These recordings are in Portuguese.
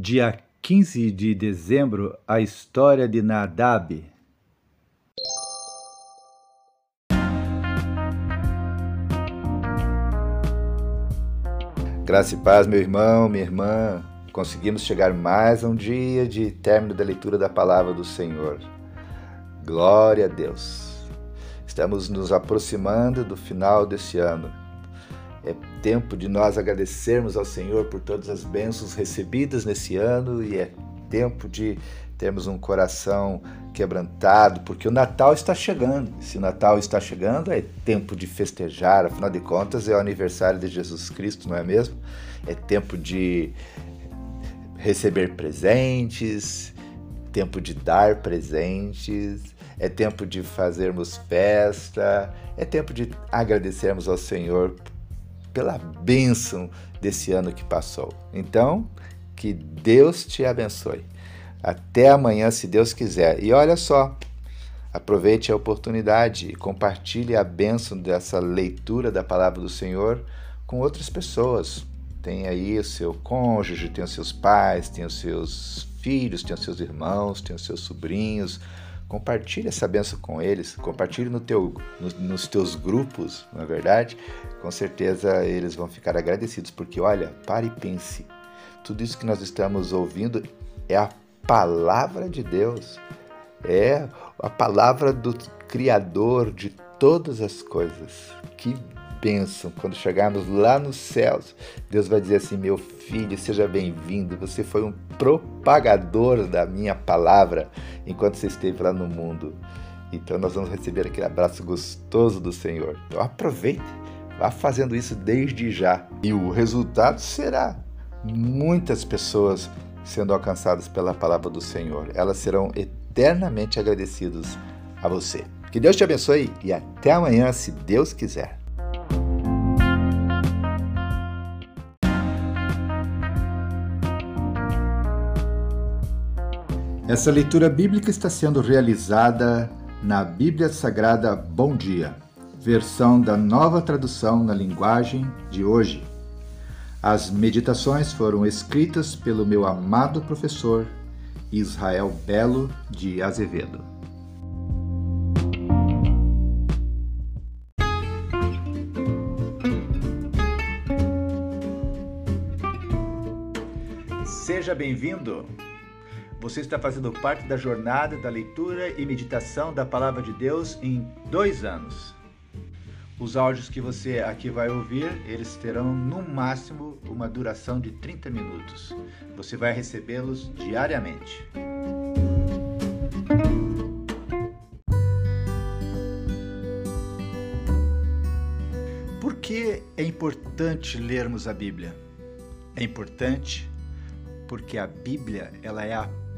Dia 15 de dezembro, a história de Nadab. Graça e paz, meu irmão, minha irmã. Conseguimos chegar mais a um dia de término da leitura da palavra do Senhor. Glória a Deus. Estamos nos aproximando do final desse ano. É tempo de nós agradecermos ao Senhor por todas as bênçãos recebidas nesse ano e é tempo de termos um coração quebrantado, porque o Natal está chegando. Se o Natal está chegando, é tempo de festejar, afinal de contas, é o aniversário de Jesus Cristo, não é mesmo? É tempo de receber presentes, tempo de dar presentes, é tempo de fazermos festa, é tempo de agradecermos ao Senhor pela bênção desse ano que passou. Então, que Deus te abençoe. Até amanhã, se Deus quiser. E olha só, aproveite a oportunidade e compartilhe a bênção dessa leitura da palavra do Senhor com outras pessoas. Tem aí o seu cônjuge, tem os seus pais, tem os seus filhos, tem os seus irmãos, tem os seus sobrinhos. Compartilhe essa benção com eles, compartilhe no teu, no, nos teus grupos, não é verdade? Com certeza eles vão ficar agradecidos, porque olha, pare e pense. Tudo isso que nós estamos ouvindo é a palavra de Deus, é a palavra do Criador de todas as coisas. Que quando chegarmos lá nos céus. Deus vai dizer assim: meu filho, seja bem-vindo. Você foi um propagador da minha palavra enquanto você esteve lá no mundo. Então nós vamos receber aquele abraço gostoso do Senhor. Então aproveite, vá fazendo isso desde já. E o resultado será muitas pessoas sendo alcançadas pela palavra do Senhor. Elas serão eternamente agradecidas a você. Que Deus te abençoe e até amanhã, se Deus quiser. Essa leitura bíblica está sendo realizada na Bíblia Sagrada Bom Dia, versão da nova tradução na linguagem de hoje. As meditações foram escritas pelo meu amado professor Israel Belo de Azevedo. Seja bem-vindo! Você está fazendo parte da jornada da leitura e meditação da Palavra de Deus em dois anos. Os áudios que você aqui vai ouvir, eles terão no máximo uma duração de 30 minutos. Você vai recebê-los diariamente. Por que é importante lermos a Bíblia? É importante porque a Bíblia, ela é a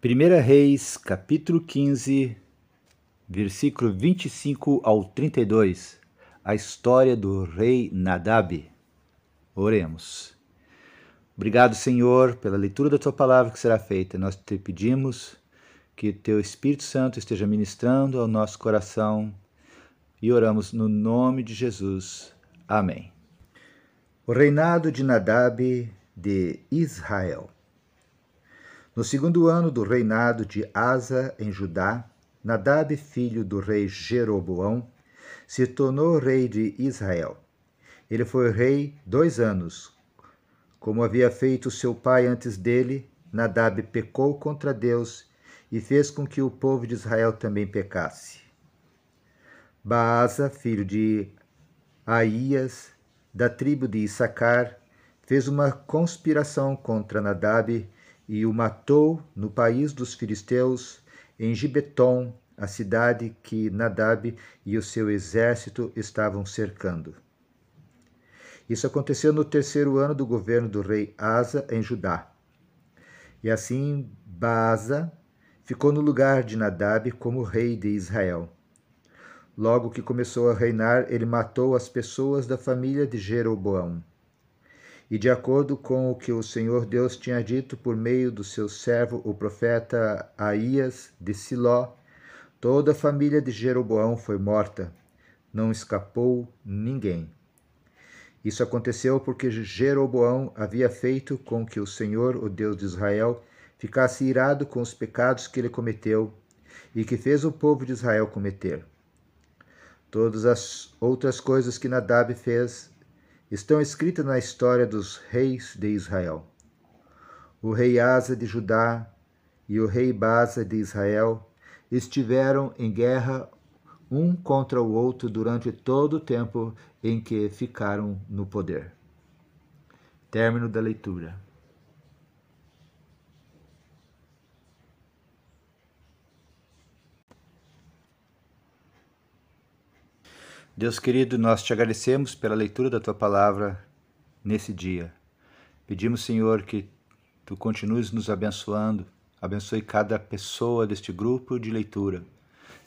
Primeira Reis, capítulo 15, versículo 25 ao 32. A história do rei Nadab. Oremos. Obrigado, Senhor, pela leitura da tua palavra que será feita. Nós te pedimos que teu Espírito Santo esteja ministrando ao nosso coração e oramos no nome de Jesus. Amém. O reinado de Nadab de Israel. No segundo ano do reinado de Asa em Judá, Nadab, filho do rei Jeroboão, se tornou rei de Israel. Ele foi rei dois anos. Como havia feito seu pai antes dele, Nadab pecou contra Deus e fez com que o povo de Israel também pecasse. Baasa, filho de Aías, da tribo de Issacar, fez uma conspiração contra Nadab e o matou no país dos filisteus, em Gibeton, a cidade que Nadab e o seu exército estavam cercando. Isso aconteceu no terceiro ano do governo do rei Asa em Judá. E assim Baasa ficou no lugar de Nadab como rei de Israel. Logo que começou a reinar, ele matou as pessoas da família de Jeroboão. E de acordo com o que o Senhor Deus tinha dito por meio do seu servo, o profeta Aías de Siló, toda a família de Jeroboão foi morta, não escapou ninguém. Isso aconteceu porque Jeroboão havia feito com que o Senhor, o Deus de Israel, ficasse irado com os pecados que ele cometeu e que fez o povo de Israel cometer. Todas as outras coisas que Nadab fez estão escritas na história dos reis de Israel. O rei Asa de Judá e o rei Baza de Israel estiveram em guerra um contra o outro durante todo o tempo em que ficaram no poder. Término da leitura. Deus querido, nós te agradecemos pela leitura da tua palavra nesse dia. Pedimos, Senhor, que tu continues nos abençoando, abençoe cada pessoa deste grupo de leitura,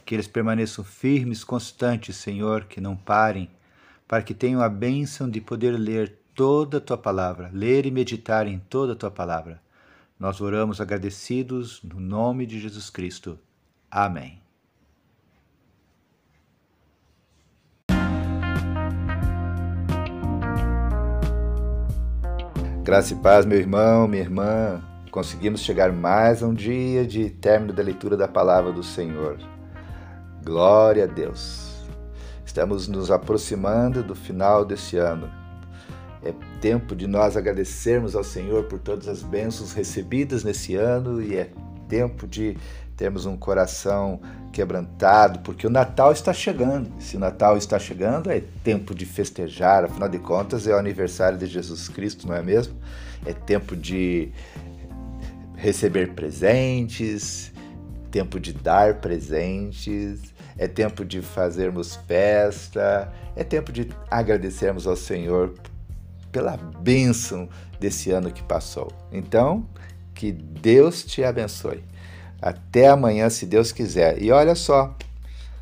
que eles permaneçam firmes, constantes, Senhor, que não parem, para que tenham a bênção de poder ler toda a tua palavra, ler e meditar em toda a tua palavra. Nós oramos agradecidos no nome de Jesus Cristo. Amém. Graça e paz, meu irmão, minha irmã. Conseguimos chegar mais a um dia de término da leitura da palavra do Senhor. Glória a Deus. Estamos nos aproximando do final desse ano. É tempo de nós agradecermos ao Senhor por todas as bênçãos recebidas nesse ano e é tempo de termos um coração quebrantado, porque o Natal está chegando. Se o Natal está chegando, é tempo de festejar, afinal de contas, é o aniversário de Jesus Cristo, não é mesmo? É tempo de receber presentes, tempo de dar presentes, é tempo de fazermos festa, é tempo de agradecermos ao Senhor pela bênção desse ano que passou. Então, que Deus te abençoe. Até amanhã, se Deus quiser. E olha só,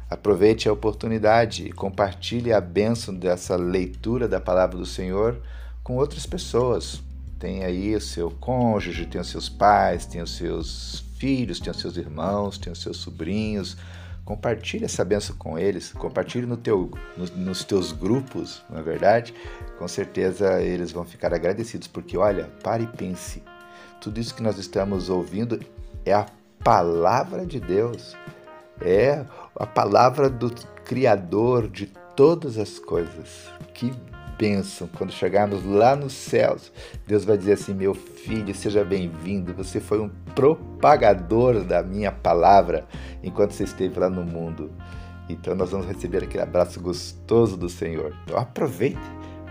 aproveite a oportunidade e compartilhe a bênção dessa leitura da palavra do Senhor com outras pessoas. Tem aí o seu cônjuge, tem os seus pais, tem os seus filhos, tem os seus irmãos, tem os seus sobrinhos. Compartilhe essa benção com eles, compartilhe no teu, no, nos teus grupos, não é verdade? Com certeza eles vão ficar agradecidos, porque olha, pare e pense. Tudo isso que nós estamos ouvindo é a palavra de Deus, é a palavra do Criador de todas as coisas. Que bênção! Quando chegarmos lá nos céus, Deus vai dizer assim: meu filho, seja bem-vindo. Você foi um propagador da minha palavra enquanto você esteve lá no mundo. Então nós vamos receber aquele abraço gostoso do Senhor. Então aproveite,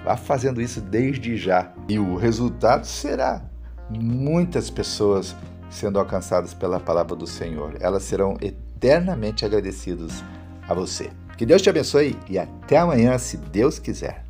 vá fazendo isso desde já. E o resultado será muitas pessoas sendo alcançadas pela palavra do Senhor. Elas serão eternamente agradecidas a você. Que Deus te abençoe e até amanhã, se Deus quiser.